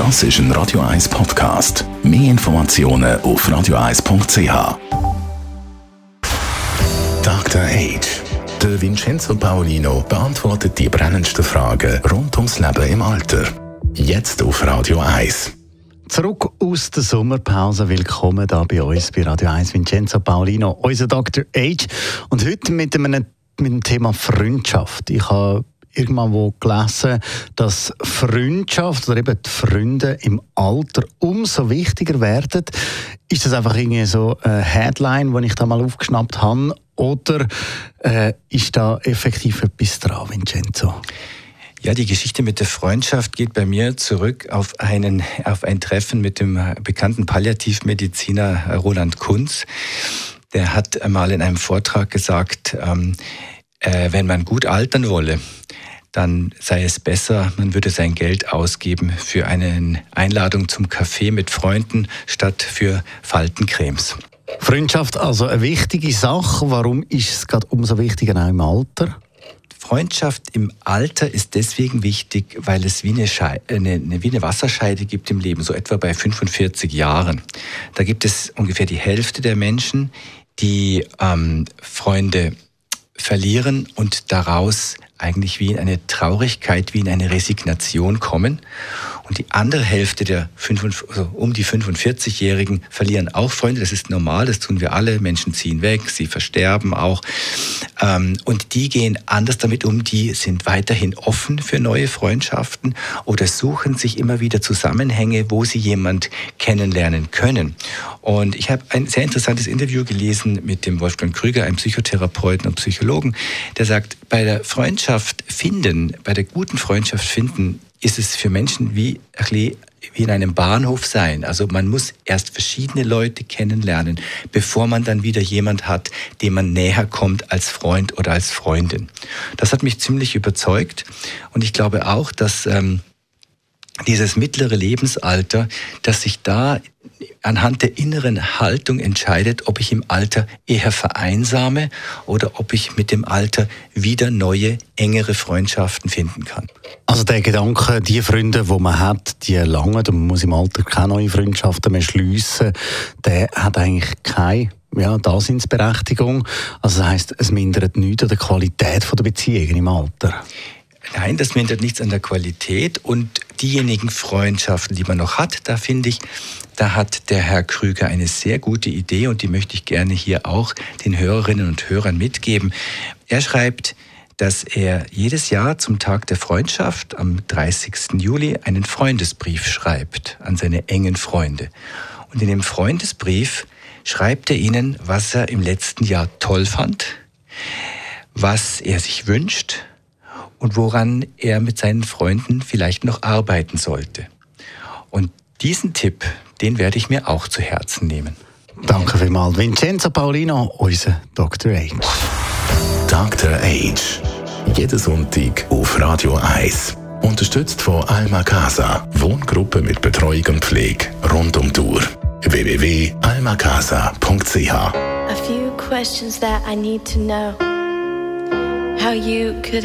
Das ist ein Radio 1 Podcast. Mehr Informationen auf radio1.ch. Dr. Age. Der Vincenzo Paolino beantwortet die brennendsten Fragen rund ums Leben im Alter. Jetzt auf Radio 1. Zurück aus der Sommerpause. Willkommen da bei uns bei Radio 1 Vincenzo Paolino, unser Dr. Age. Und heute mit einem mit dem Thema Freundschaft. Ich habe irgendwann wo gelesen, dass Freundschaft oder eben die Freunde im Alter umso wichtiger werden. Ist das einfach irgendwie so eine Headline, die ich da mal aufgeschnappt habe? Oder äh, ist da effektiv etwas dran, Vincenzo? Ja, die Geschichte mit der Freundschaft geht bei mir zurück auf, einen, auf ein Treffen mit dem bekannten Palliativmediziner Roland Kunz. Der hat einmal in einem Vortrag gesagt, ähm, äh, wenn man gut altern wolle, dann sei es besser, man würde sein Geld ausgeben für eine Einladung zum Kaffee mit Freunden statt für Faltencremes. Freundschaft also eine wichtige Sache. Warum ist es gerade umso wichtiger auch im Alter? Freundschaft im Alter ist deswegen wichtig, weil es wie eine, eine, wie eine Wasserscheide gibt im Leben, so etwa bei 45 Jahren. Da gibt es ungefähr die Hälfte der Menschen, die ähm, Freunde verlieren und daraus eigentlich wie in eine Traurigkeit, wie in eine Resignation kommen. Und die andere Hälfte der 55, also um die 45-Jährigen verlieren auch Freunde. Das ist normal, das tun wir alle. Menschen ziehen weg, sie versterben auch. Ähm, und die gehen anders damit um. Die sind weiterhin offen für neue Freundschaften oder suchen sich immer wieder Zusammenhänge, wo sie jemand kennenlernen können. Und ich habe ein sehr interessantes Interview gelesen mit dem Wolfgang Krüger, einem Psychotherapeuten und Psychologen, der sagt, bei der Freundschaft finden, bei der guten Freundschaft finden, ist es für Menschen wie, wie in einem Bahnhof sein. Also man muss erst verschiedene Leute kennenlernen, bevor man dann wieder jemand hat, dem man näher kommt als Freund oder als Freundin. Das hat mich ziemlich überzeugt und ich glaube auch, dass ähm, dieses mittlere Lebensalter, dass sich da anhand der inneren Haltung entscheidet, ob ich im Alter eher vereinsame oder ob ich mit dem Alter wieder neue, engere Freundschaften finden kann. Also der Gedanke, die Freunde, die man hat, die lange, man muss im Alter keine neuen Freundschaften mehr schliessen, der hat eigentlich keine ja, Daseinsberechtigung. Also das heisst, es mindert nichts an der Qualität der Beziehungen im Alter. Nein, das mindert nichts an der Qualität und diejenigen Freundschaften, die man noch hat, da finde ich, da hat der Herr Krüger eine sehr gute Idee und die möchte ich gerne hier auch den Hörerinnen und Hörern mitgeben. Er schreibt, dass er jedes Jahr zum Tag der Freundschaft am 30. Juli einen Freundesbrief schreibt an seine engen Freunde. Und in dem Freundesbrief schreibt er ihnen, was er im letzten Jahr toll fand, was er sich wünscht, und woran er mit seinen Freunden vielleicht noch arbeiten sollte. Und diesen Tipp, den werde ich mir auch zu Herzen nehmen. Danke vielmals. Vincenzo Paulino, unser Dr. Age. Dr. Age. Jeden Sonntag auf Radio 1. Unterstützt von Alma Casa. Wohngruppe mit Betreuung und Pflege rund um Uhr. www.almacasa.ch A few questions that I need to know. How you could